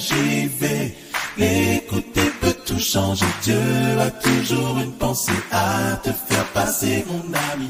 RJV. Écouter peut tout changer. Dieu a toujours une pensée à te faire passer, mon ami.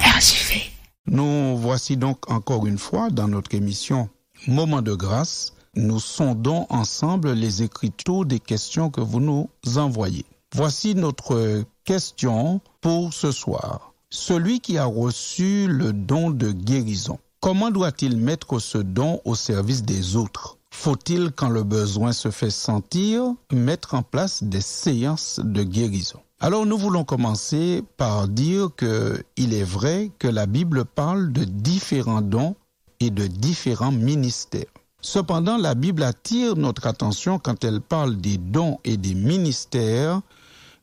RJV. Nous voici donc encore une fois dans notre émission Moment de grâce. Nous sondons ensemble les écritures des questions que vous nous envoyez. Voici notre question pour ce soir. Celui qui a reçu le don de guérison, comment doit-il mettre ce don au service des autres? Faut-il, quand le besoin se fait sentir, mettre en place des séances de guérison? Alors nous voulons commencer par dire que il est vrai que la Bible parle de différents dons et de différents ministères. Cependant, la Bible attire notre attention quand elle parle des dons et des ministères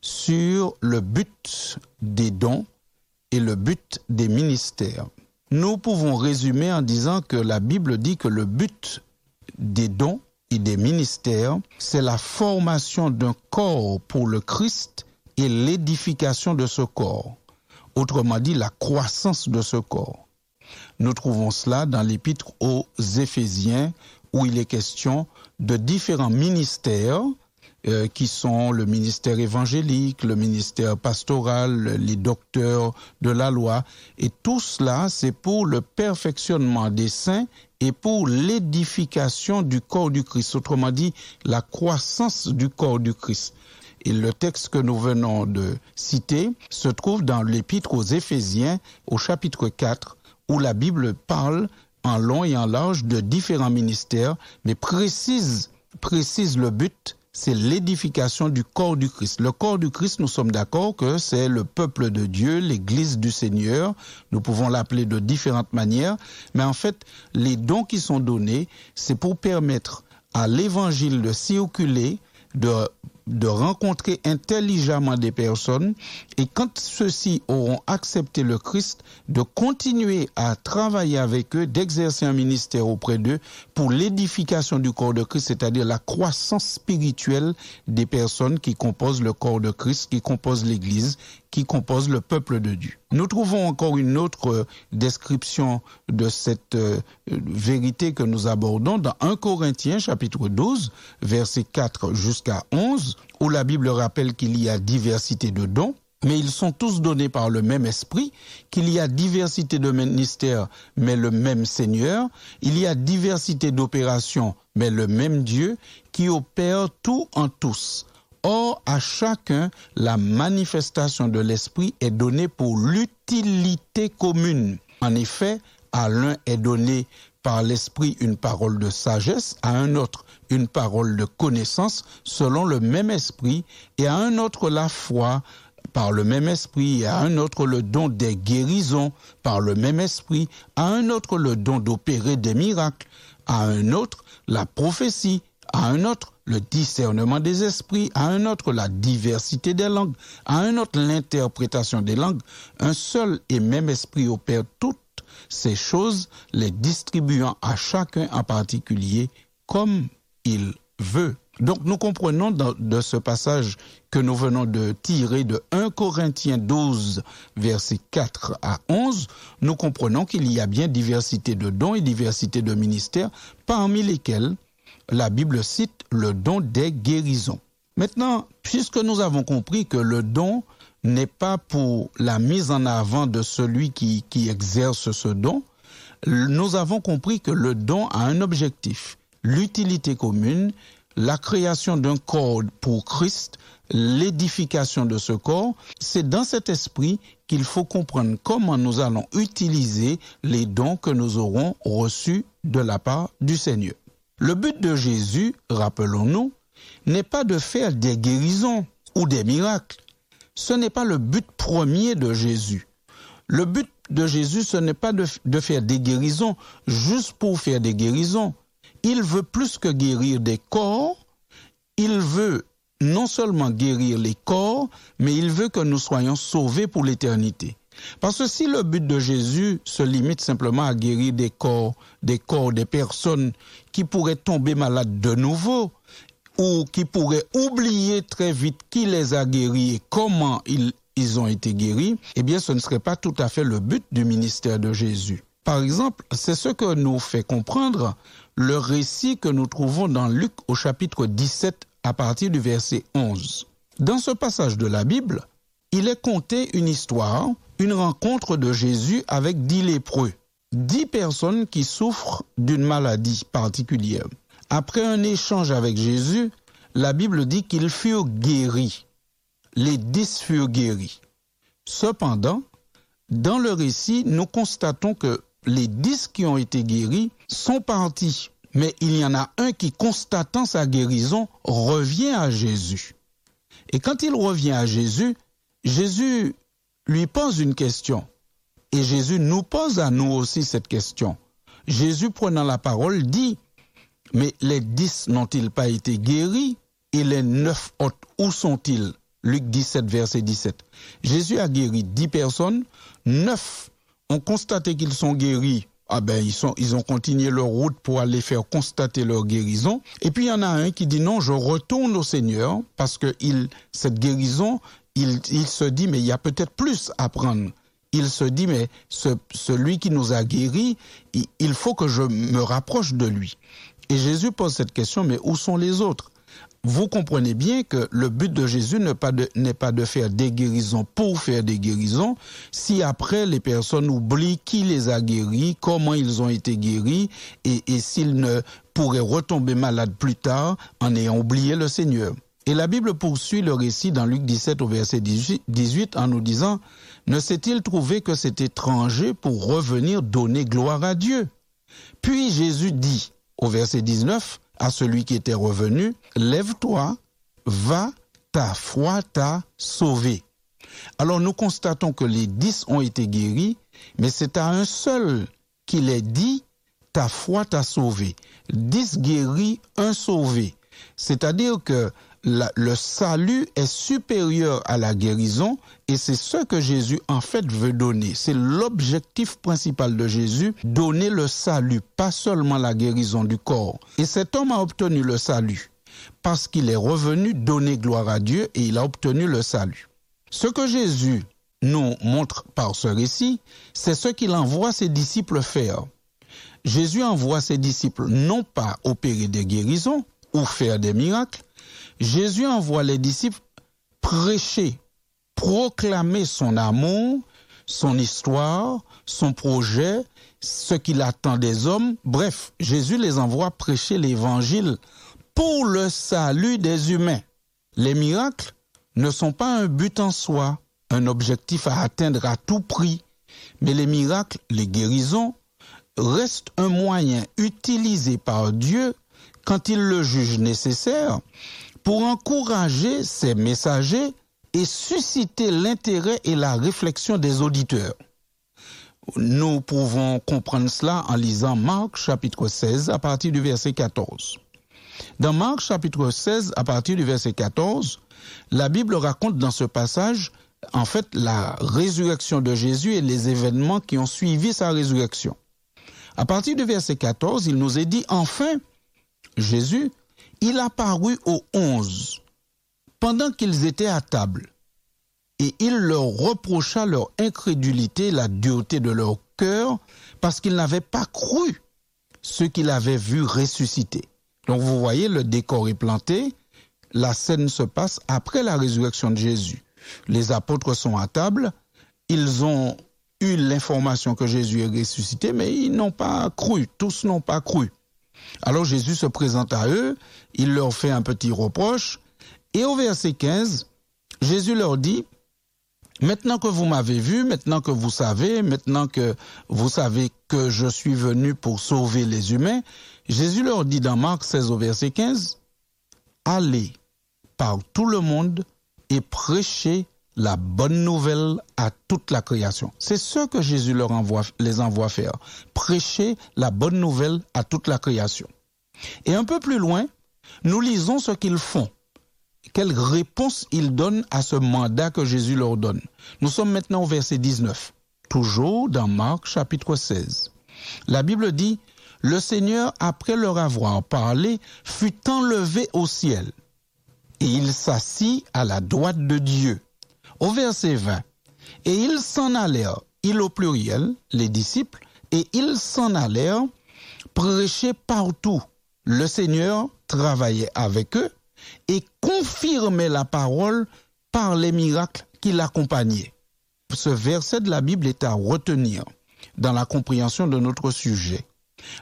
sur le but des dons et le but des ministères. Nous pouvons résumer en disant que la Bible dit que le but des dons et des ministères, c'est la formation d'un corps pour le Christ et l'édification de ce corps. Autrement dit, la croissance de ce corps. Nous trouvons cela dans l'épître aux Éphésiens où il est question de différents ministères euh, qui sont le ministère évangélique, le ministère pastoral, les docteurs de la loi. Et tout cela, c'est pour le perfectionnement des saints et pour l'édification du corps du Christ. Autrement dit, la croissance du corps du Christ. Et le texte que nous venons de citer se trouve dans l'épître aux Éphésiens au chapitre 4 où la Bible parle en long et en large de différents ministères, mais précise, précise le but, c'est l'édification du corps du Christ. Le corps du Christ, nous sommes d'accord que c'est le peuple de Dieu, l'Église du Seigneur. Nous pouvons l'appeler de différentes manières, mais en fait, les dons qui sont donnés, c'est pour permettre à l'Évangile de circuler, de de rencontrer intelligemment des personnes et quand ceux-ci auront accepté le Christ, de continuer à travailler avec eux, d'exercer un ministère auprès d'eux pour l'édification du corps de Christ, c'est-à-dire la croissance spirituelle des personnes qui composent le corps de Christ, qui composent l'Église, qui composent le peuple de Dieu. Nous trouvons encore une autre euh, description de cette euh, vérité que nous abordons dans 1 Corinthiens chapitre 12, versets 4 jusqu'à 11, où la Bible rappelle qu'il y a diversité de dons, mais ils sont tous donnés par le même esprit, qu'il y a diversité de ministères, mais le même Seigneur, il y a diversité d'opérations, mais le même Dieu, qui opère tout en tous. Or, à chacun, la manifestation de l'esprit est donnée pour l'utilité commune. En effet, à l'un est donné par l'esprit une parole de sagesse, à un autre une parole de connaissance selon le même esprit, et à un autre la foi par le même esprit, et à un autre le don des guérisons par le même esprit, à un autre le don d'opérer des miracles, à un autre la prophétie, à un autre le discernement des esprits, à un autre la diversité des langues, à un autre l'interprétation des langues. Un seul et même esprit opère toutes ces choses, les distribuant à chacun en particulier comme il veut. Donc nous comprenons de ce passage que nous venons de tirer de 1 Corinthiens 12, versets 4 à 11, nous comprenons qu'il y a bien diversité de dons et diversité de ministères, parmi lesquels la Bible cite le don des guérisons. Maintenant, puisque nous avons compris que le don n'est pas pour la mise en avant de celui qui, qui exerce ce don, nous avons compris que le don a un objectif l'utilité commune, la création d'un corps pour Christ, l'édification de ce corps, c'est dans cet esprit qu'il faut comprendre comment nous allons utiliser les dons que nous aurons reçus de la part du Seigneur. Le but de Jésus, rappelons-nous, n'est pas de faire des guérisons ou des miracles. Ce n'est pas le but premier de Jésus. Le but de Jésus, ce n'est pas de, faire des guérisons juste pour faire des guérisons il veut plus que guérir des corps, il veut non seulement guérir les corps, mais il veut que nous soyons sauvés pour l'éternité. Parce que si le but de Jésus se limite simplement à guérir des corps, des corps des personnes qui pourraient tomber malades de nouveau, ou qui pourraient oublier très vite qui les a guéris et comment ils, ils ont été guéris, eh bien ce ne serait pas tout à fait le but du ministère de Jésus. Par exemple, c'est ce que nous fait comprendre le récit que nous trouvons dans Luc au chapitre 17 à partir du verset 11. Dans ce passage de la Bible, il est conté une histoire, une rencontre de Jésus avec dix lépreux, dix personnes qui souffrent d'une maladie particulière. Après un échange avec Jésus, la Bible dit qu'ils furent guéris. Les dix furent guéris. Cependant, dans le récit, nous constatons que les dix qui ont été guéris sont partis. Mais il y en a un qui, constatant sa guérison, revient à Jésus. Et quand il revient à Jésus, Jésus lui pose une question. Et Jésus nous pose à nous aussi cette question. Jésus, prenant la parole, dit, mais les dix n'ont-ils pas été guéris? Et les neuf autres, où sont-ils Luc 17, verset 17. Jésus a guéri dix personnes, neuf ont constaté qu'ils sont guéris. Ah ben, ils, sont, ils ont continué leur route pour aller faire constater leur guérison. Et puis, il y en a un qui dit non, je retourne au Seigneur parce que cette guérison, il, se dit, mais il y a peut-être plus à prendre. Il se dit, mais ce, celui qui nous a guéris, il faut que je me rapproche de lui. Et Jésus pose cette question, mais où sont les autres? Vous comprenez bien que le but de Jésus n'est pas, de, faire des guérisons pour faire des guérisons. Si après les personnes oublient qui les a guéris, comment ils ont été guéris, et, et s'ils ne pourraient retomber malades plus tard en ayant oublié le Seigneur. Et la Bible poursuit le récit dans Luc 17 au verset 18 en nous disant, ne s'est-il trouvé que cet étranger pour revenir donner gloire à Dieu? Puis Jésus dit au verset 19, à celui qui était revenu, Lève-toi, va, ta foi t'a sauvé. Alors nous constatons que les dix ont été guéris, mais c'est à un seul qu'il est dit, ta foi t'a sauvé. Dix guéris, un sauvé. C'est-à-dire que le salut est supérieur à la guérison et c'est ce que Jésus en fait veut donner. C'est l'objectif principal de Jésus, donner le salut, pas seulement la guérison du corps. Et cet homme a obtenu le salut parce qu'il est revenu donner gloire à Dieu et il a obtenu le salut. Ce que Jésus nous montre par ce récit, c'est ce qu'il envoie ses disciples faire. Jésus envoie ses disciples non pas opérer des guérisons ou faire des miracles, Jésus envoie les disciples prêcher, proclamer son amour, son histoire, son projet, ce qu'il attend des hommes. Bref, Jésus les envoie prêcher l'évangile pour le salut des humains. Les miracles ne sont pas un but en soi, un objectif à atteindre à tout prix, mais les miracles, les guérisons, restent un moyen utilisé par Dieu quand il le juge nécessaire pour encourager ses messagers et susciter l'intérêt et la réflexion des auditeurs. Nous pouvons comprendre cela en lisant Marc chapitre 16 à partir du verset 14. Dans Marc chapitre 16 à partir du verset 14, la Bible raconte dans ce passage en fait la résurrection de Jésus et les événements qui ont suivi sa résurrection. À partir du verset 14, il nous est dit enfin, Jésus, il apparut aux onze pendant qu'ils étaient à table, et il leur reprocha leur incrédulité, la dureté de leur cœur, parce qu'ils n'avaient pas cru ce qu'il avait vu ressusciter. Donc vous voyez, le décor est planté, la scène se passe après la résurrection de Jésus. Les apôtres sont à table, ils ont eu l'information que Jésus est ressuscité, mais ils n'ont pas cru, tous n'ont pas cru. Alors Jésus se présente à eux, il leur fait un petit reproche, et au verset 15, Jésus leur dit, Maintenant que vous m'avez vu, maintenant que vous savez, maintenant que vous savez que je suis venu pour sauver les humains, Jésus leur dit dans Marc 16 au verset 15, Allez par tout le monde et prêchez la bonne nouvelle à toute la création. C'est ce que Jésus leur envoie, les envoie faire. Prêcher la bonne nouvelle à toute la création. Et un peu plus loin, nous lisons ce qu'ils font. Quelle réponse ils donnent à ce mandat que Jésus leur donne. Nous sommes maintenant au verset 19, toujours dans Marc chapitre 16. La Bible dit, Le Seigneur, après leur avoir parlé, fut enlevé au ciel, et il s'assit à la droite de Dieu. Au verset 20, Et ils s'en allèrent, ils au pluriel, les disciples, et ils s'en allèrent prêchaient partout. Le Seigneur travaillait avec eux et confirmait la parole par les miracles qui l'accompagnaient. Ce verset de la Bible est à retenir dans la compréhension de notre sujet.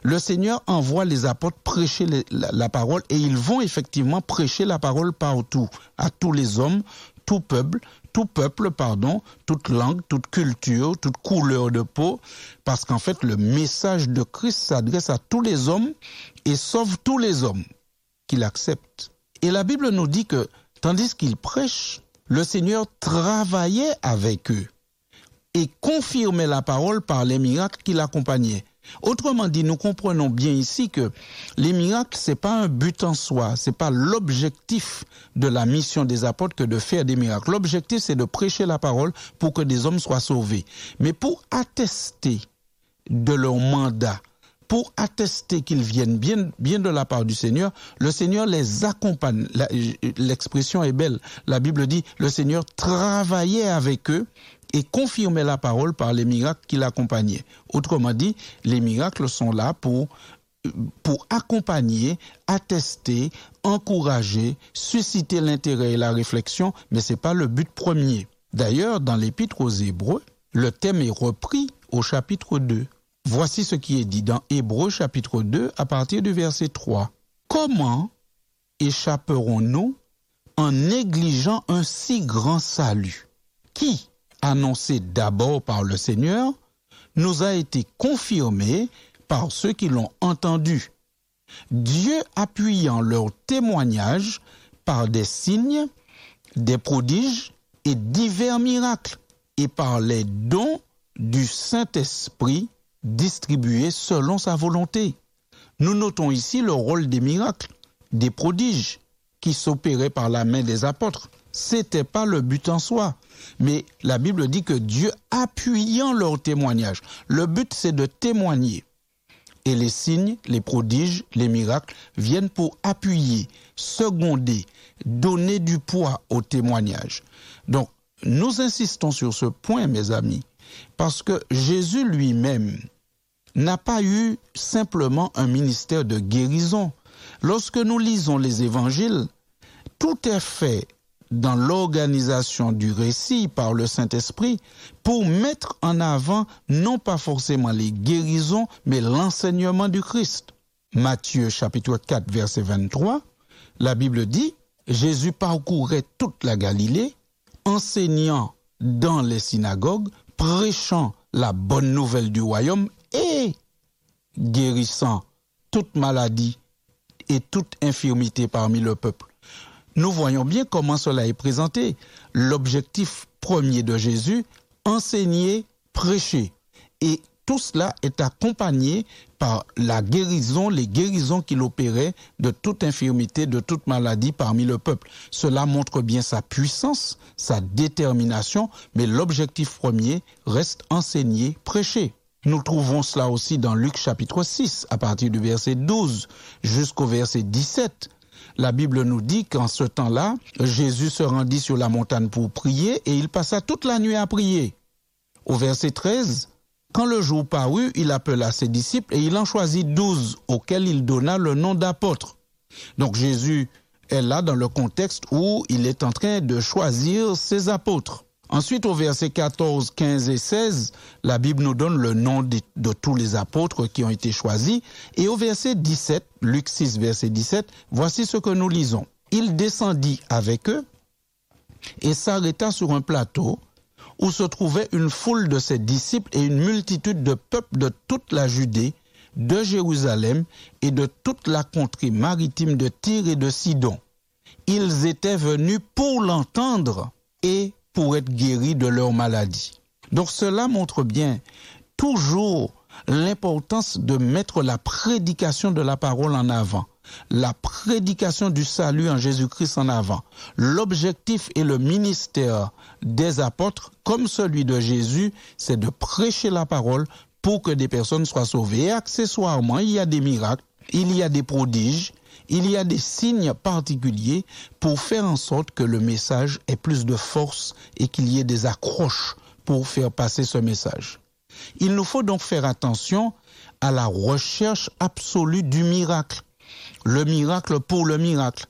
Le Seigneur envoie les apôtres prêcher la, parole et ils vont effectivement prêcher la parole partout, à tous les hommes, tout peuple, tout peuple, pardon, toute langue, toute culture, toute couleur de peau, parce qu'en fait le message de Christ s'adresse à tous les hommes et sauve tous les hommes qui l'acceptent. Et la Bible nous dit que tandis qu'ils prêchent, le Seigneur travaillait avec eux et confirmait la parole par les miracles qui l'accompagnaient. Autrement dit, nous comprenons bien ici que les miracles, c'est pas un but en soi, c'est pas l'objectif de la mission des apôtres que de faire des miracles. L'objectif, c'est de prêcher la parole pour que des hommes soient sauvés. Mais pour attester de leur mandat, pour attester qu'ils viennent bien, bien de la part du Seigneur, le Seigneur les accompagne. L'expression est belle. La Bible dit, le Seigneur travaillait avec eux et confirmait la parole par les miracles qui l'accompagnaient. Autrement dit, les miracles sont là pour, pour accompagner, attester, encourager, susciter l'intérêt et la réflexion, mais ce n'est pas le but premier. D'ailleurs, dans l'épître aux Hébreux, le thème est repris au chapitre 2. Voici ce qui est dit dans Hébreux chapitre 2 à partir du verset 3. Comment échapperons-nous en négligeant un si grand salut? Qui, annoncé d'abord par le Seigneur, nous a été confirmé par ceux qui l'ont entendu. Dieu appuyant leur témoignage par des signes, des prodiges et divers miracles, et par les dons du Saint-Esprit distribués selon sa volonté. Nous notons ici le rôle des miracles, des prodiges qui s'opéraient par la main des apôtres. C'était pas le but en soi, mais la Bible dit que Dieu appuyant leur témoignage. Le but c'est de témoigner. Et les signes, les prodiges, les miracles viennent pour appuyer, seconder, donner du poids au témoignage. Donc, nous insistons sur ce point, mes amis, parce que Jésus lui-même n'a pas eu simplement un ministère de guérison. Lorsque nous lisons les évangiles, tout est fait dans l'organisation du récit par le Saint-Esprit pour mettre en avant non pas forcément les guérisons, mais l'enseignement du Christ. Matthieu chapitre 4 verset 23, la Bible dit, Jésus parcourait toute la Galilée, enseignant dans les synagogues, prêchant la bonne nouvelle du royaume et guérissant toute maladie et toute infirmité parmi le peuple. Nous voyons bien comment cela est présenté. L'objectif premier de Jésus, enseigner, prêcher. Et tout cela est accompagné par la guérison, les guérisons qu'il opérait de toute infirmité, de toute maladie parmi le peuple. Cela montre bien sa puissance, sa détermination, mais l'objectif premier reste enseigner, prêcher. Nous trouvons cela aussi dans Luc chapitre 6, à partir du verset 12 jusqu'au verset 17. La Bible nous dit qu'en ce temps-là, Jésus se rendit sur la montagne pour prier et il passa toute la nuit à prier. Au verset 13, quand le jour parut, il appela ses disciples et il en choisit douze auxquels il donna le nom d'apôtres. Donc Jésus est là dans le contexte où il est en train de choisir ses apôtres. Ensuite, au verset 14, 15 et 16, la Bible nous donne le nom de, tous les apôtres qui ont été choisis. Et au verset 17, Luc 6, verset 17, voici ce que nous lisons. Il descendit avec eux et s'arrêta sur un plateau où se trouvait une foule de ses disciples et une multitude de peuples de toute la Judée, de Jérusalem et de toute la contrée maritime de Tyr et de Sidon. Ils étaient venus pour l'entendre et pour être guéris de leur maladie. Donc cela montre bien toujours l'importance de mettre la prédication de la parole en avant, la prédication du salut en Jésus-Christ en avant. L'objectif et le ministère des apôtres, comme celui de Jésus, c'est de prêcher la parole pour que des personnes soient sauvées. Et accessoirement, il y a des miracles, il y a des prodiges, il y a des signes particuliers pour faire en sorte que le message ait plus de force et qu'il y ait des accroches pour faire passer ce message. Il nous faut donc faire attention à la recherche absolue du miracle. Le miracle pour le miracle.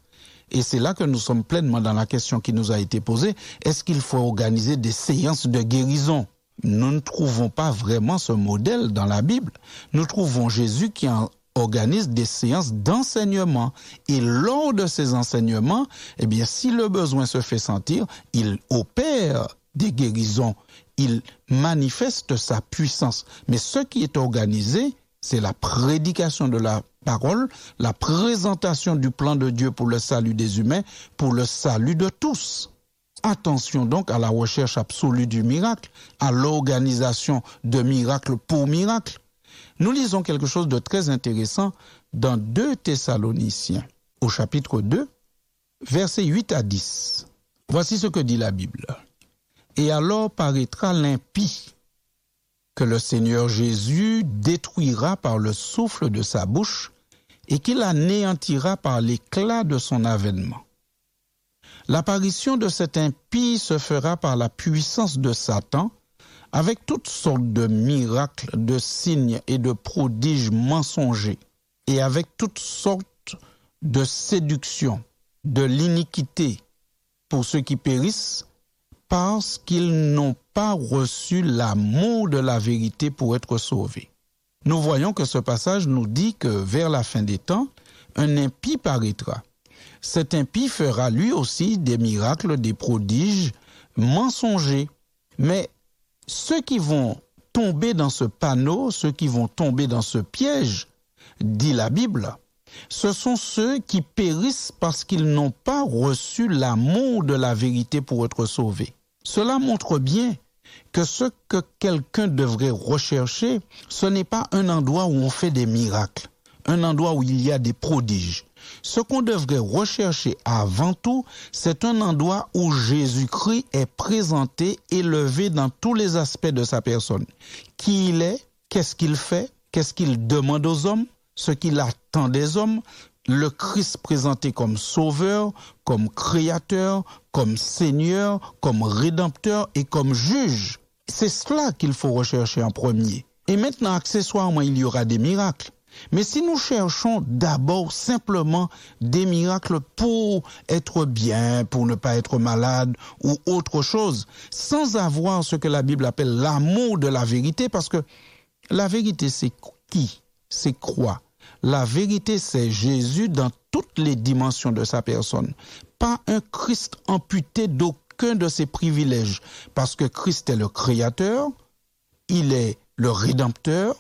Et c'est là que nous sommes pleinement dans la question qui nous a été posée. Est-ce qu'il faut organiser des séances de guérison? Nous ne trouvons pas vraiment ce modèle dans la Bible. Nous trouvons Jésus qui organise des séances d'enseignement. Et lors de ces enseignements, eh bien, si le besoin se fait sentir, il opère des guérisons. Il manifeste sa puissance. Mais ce qui est organisé, c'est la prédication de la parole, la présentation du plan de Dieu pour le salut des humains, pour le salut de tous. Attention donc à la recherche absolue du miracle, à l'organisation de miracle pour miracle. Nous lisons quelque chose de très intéressant dans 2 Thessaloniciens, au chapitre 2, versets 8 à 10. Voici ce que dit la Bible. Et alors paraîtra l'impie que le Seigneur Jésus détruira par le souffle de sa bouche et qu'il anéantira par l'éclat de son avènement. L'apparition de cet impie se fera par la puissance de Satan, avec toutes sortes de miracles, de signes et de prodiges mensongers, et avec toutes sortes de séductions, de l'iniquité pour ceux qui périssent, parce qu'ils n'ont pas reçu l'amour de la vérité pour être sauvés nous voyons que ce passage nous dit que vers la fin des temps, un impie paraîtra. Cet impie fera lui aussi des miracles, des prodiges mensongers. Mais ceux qui vont tomber dans ce panneau, ceux qui vont tomber dans ce piège, dit la Bible, ce sont ceux qui périssent parce qu'ils n'ont pas reçu l'amour de la vérité pour être sauvés. Cela montre bien que ce que quelqu'un devrait rechercher, ce n'est pas un endroit où on fait des miracles, un endroit où il y a des prodiges. Ce qu'on devrait rechercher avant tout, c'est un endroit où Jésus-Christ est présenté, élevé dans tous les aspects de sa personne. Qui il est, qu'est-ce qu'il fait, qu'est-ce qu'il demande aux hommes, ce qu'il attend des hommes, le Christ présenté comme sauveur, comme créateur, comme seigneur, comme rédempteur et comme juge. C'est cela qu'il faut rechercher en premier. Et maintenant, accessoirement, il y aura des miracles. Mais si nous cherchons d'abord simplement des miracles pour être bien, pour ne pas être malade ou autre chose, sans avoir ce que la Bible appelle l'amour de la vérité, parce que la vérité, c'est qui? C'est quoi? La vérité, c'est Jésus dans toutes les dimensions de sa personne. Pas un Christ amputé d'aucun de ses privilèges. Parce que Christ est le Créateur, il est le Rédempteur,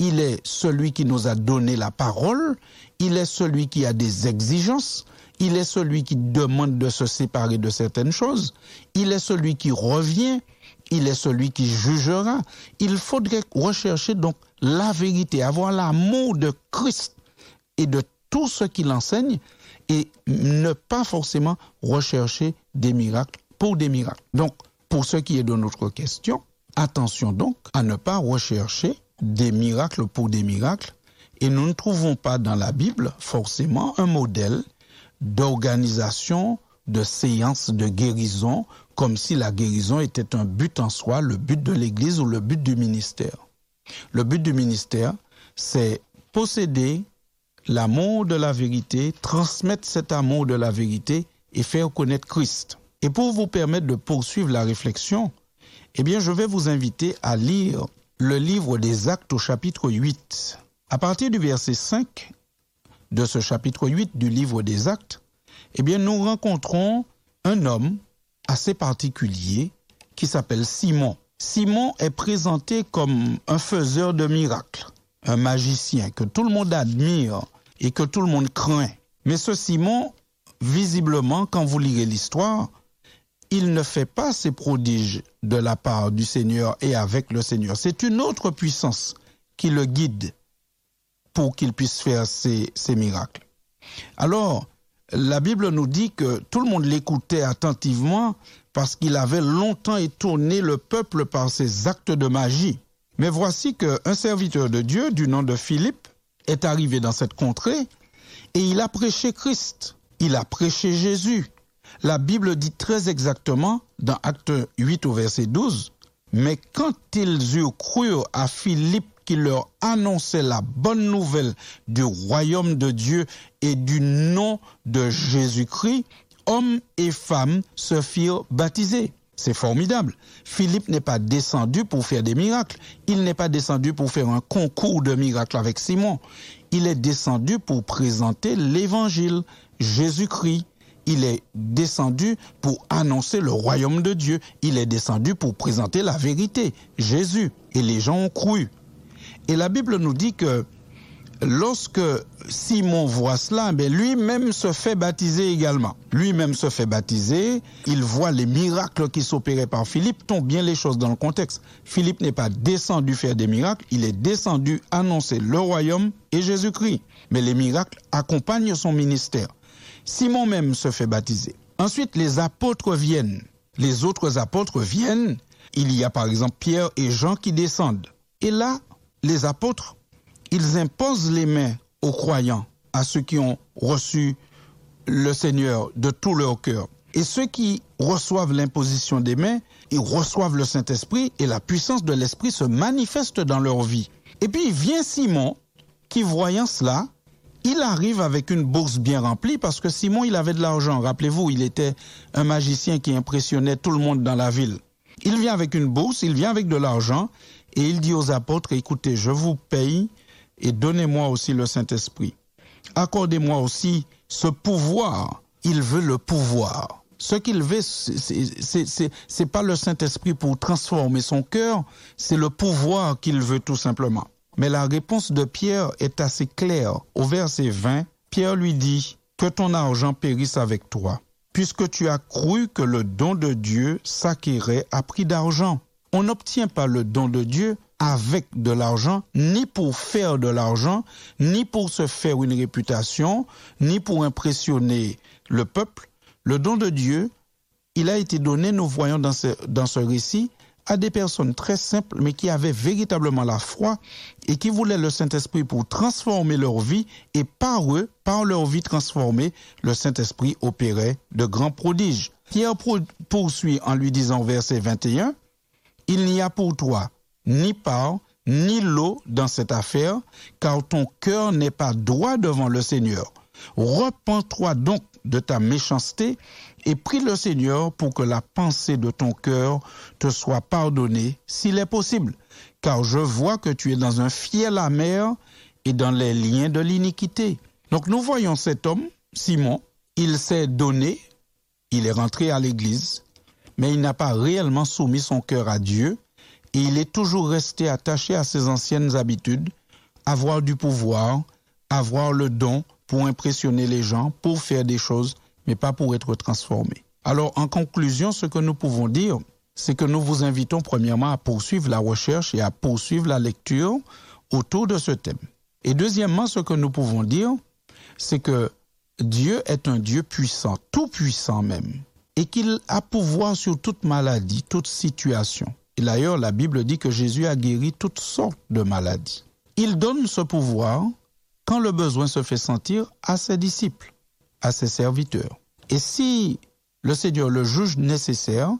il est celui qui nous a donné la parole, il est celui qui a des exigences, il est celui qui demande de se séparer de certaines choses, il est celui qui revient, il est celui qui jugera. Il faudrait rechercher donc la vérité, avoir l'amour de Christ et de tout ce qu'il enseigne et ne pas forcément rechercher des miracles pour des miracles. Donc, pour ce qui est de notre question, attention donc à ne pas rechercher des miracles pour des miracles et nous ne trouvons pas dans la Bible forcément un modèle d'organisation de séances de guérison comme si la guérison était un but en soi, le but de l'Église ou le but du ministère. Le but du ministère, c'est posséder l'amour de la vérité, transmettre cet amour de la vérité et faire connaître Christ. Et pour vous permettre de poursuivre la réflexion, eh bien, je vais vous inviter à lire le livre des Actes au chapitre 8. À partir du verset 5 de ce chapitre 8 du livre des Actes, eh bien, nous rencontrons un homme assez particulier qui s'appelle Simon. Simon est présenté comme un faiseur de miracles, un magicien que tout le monde admire et que tout le monde craint. Mais ce Simon, visiblement, quand vous lirez l'histoire, il ne fait pas ses prodiges de la part du Seigneur et avec le Seigneur. C'est une autre puissance qui le guide pour qu'il puisse faire ces miracles. Alors, la Bible nous dit que tout le monde l'écoutait attentivement parce qu'il avait longtemps étonné le peuple par ses actes de magie. Mais voici qu'un serviteur de Dieu du nom de Philippe est arrivé dans cette contrée et il a prêché Christ, il a prêché Jésus. La Bible dit très exactement dans Acte 8 au verset 12 Mais quand ils eurent cru à Philippe qui leur annonçait la bonne nouvelle du royaume de Dieu et du nom de Jésus-Christ, hommes et femmes se firent baptiser. C'est formidable. Philippe n'est pas descendu pour faire des miracles. Il n'est pas descendu pour faire un concours de miracles avec Simon. Il est descendu pour présenter l'évangile, Jésus-Christ. Il est descendu pour annoncer le royaume de Dieu. Il est descendu pour présenter la vérité, Jésus. Et les gens ont cru. Et la Bible nous dit que lorsque Simon voit cela, ben lui-même se fait baptiser également. Lui-même se fait baptiser, il voit les miracles qui s'opéraient par Philippe, tombe bien les choses dans le contexte. Philippe n'est pas descendu faire des miracles, il est descendu annoncer le royaume et Jésus-Christ. Mais les miracles accompagnent son ministère. Simon même se fait baptiser. Ensuite, les apôtres viennent. Les autres apôtres viennent. Il y a par exemple Pierre et Jean qui descendent. Et là, les apôtres ils imposent les mains aux croyants, à ceux qui ont reçu le Seigneur de tout leur cœur. Et ceux qui reçoivent l'imposition des mains, ils reçoivent le Saint-Esprit et la puissance de l'Esprit se manifeste dans leur vie. Et puis vient Simon qui, voyant cela, il arrive avec une bourse bien remplie parce que Simon, il avait de l'argent. Rappelez-vous, il était un magicien qui impressionnait tout le monde dans la ville. Il vient avec une bourse, il vient avec de l'argent et il dit aux apôtres, écoutez, je vous paye et donnez-moi aussi le Saint-Esprit. Accordez-moi aussi ce pouvoir. Il veut le pouvoir. Ce qu'il veut, c'est pas le Saint-Esprit pour transformer son cœur, c'est le pouvoir qu'il veut tout simplement. Mais la réponse de Pierre est assez claire. Au verset 20, Pierre lui dit, que ton argent périsse avec toi, puisque tu as cru que le don de Dieu s'acquérait à prix d'argent. On n'obtient pas le don de Dieu avec de l'argent, ni pour faire de l'argent, ni pour se faire une réputation, ni pour impressionner le peuple. Le don de Dieu, il a été donné, nous voyons dans ce, dans ce récit, à des personnes très simples, mais qui avaient véritablement la foi et qui voulaient le Saint-Esprit pour transformer leur vie et par eux, par leur vie transformée, le Saint-Esprit opérait de grands prodiges. Pierre poursuit en lui disant verset 21, Il n'y a pour toi ni part, ni l'eau dans cette affaire, car ton cœur n'est pas droit devant le Seigneur. Repends-toi donc de ta méchanceté et prie le Seigneur pour que la pensée de ton cœur te soit pardonnée s'il est possible, car je vois que tu es dans un fiel amer et dans les liens de l'iniquité. Donc nous voyons cet homme, Simon, il s'est donné, il est rentré à l'église, mais il n'a pas réellement soumis son cœur à Dieu, et il est toujours resté attaché à ses anciennes habitudes, avoir du pouvoir, avoir le don pour impressionner les gens, pour faire des choses, mais pas pour être transformé. Alors, en conclusion, ce que nous pouvons dire, c'est que nous vous invitons premièrement à poursuivre la recherche et à poursuivre la lecture autour de ce thème. Et deuxièmement, ce que nous pouvons dire, c'est que Dieu est un Dieu puissant, tout puissant même, et qu'il a pouvoir sur toute maladie, toute situation. Et d'ailleurs, la Bible dit que Jésus a guéri toutes sortes de maladies. Il donne ce pouvoir quand le besoin se fait sentir à ses disciples, à ses serviteurs. Et si le Seigneur le juge nécessaire,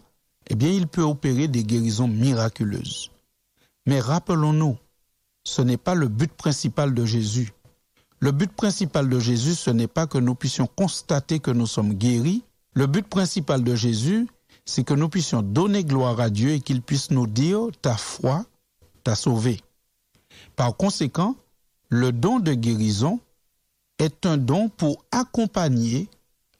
eh bien, il peut opérer des guérisons miraculeuses. Mais rappelons-nous, ce n'est pas le but principal de Jésus. Le but principal de Jésus, ce n'est pas que nous puissions constater que nous sommes guéris. Le but principal de Jésus, c'est que nous puissions donner gloire à Dieu et qu'il puisse nous dire, ta foi t'a sauvé. Par conséquent, le don de guérison est un don pour accompagner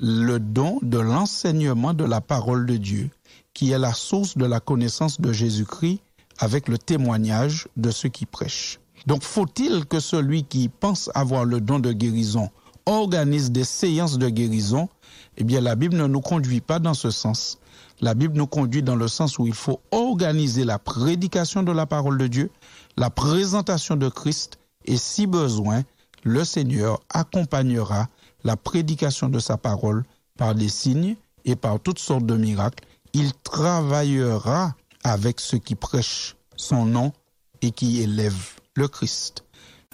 le don de l'enseignement de la parole de Dieu, qui est la source de la connaissance de Jésus-Christ avec le témoignage de ceux qui prêchent. Donc faut-il que celui qui pense avoir le don de guérison organise des séances de guérison? Eh bien la Bible ne nous conduit pas dans ce sens. La Bible nous conduit dans le sens où il faut organiser la prédication de la parole de Dieu, la présentation de Christ, et si besoin, le Seigneur accompagnera la prédication de sa parole par des signes et par toutes sortes de miracles. Il travaillera avec ceux qui prêchent son nom et qui élèvent le Christ.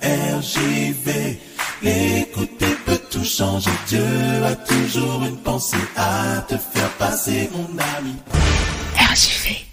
RJV, écouter peut tout changer. Dieu a toujours une pensée à te faire passer, mon ami. RJV.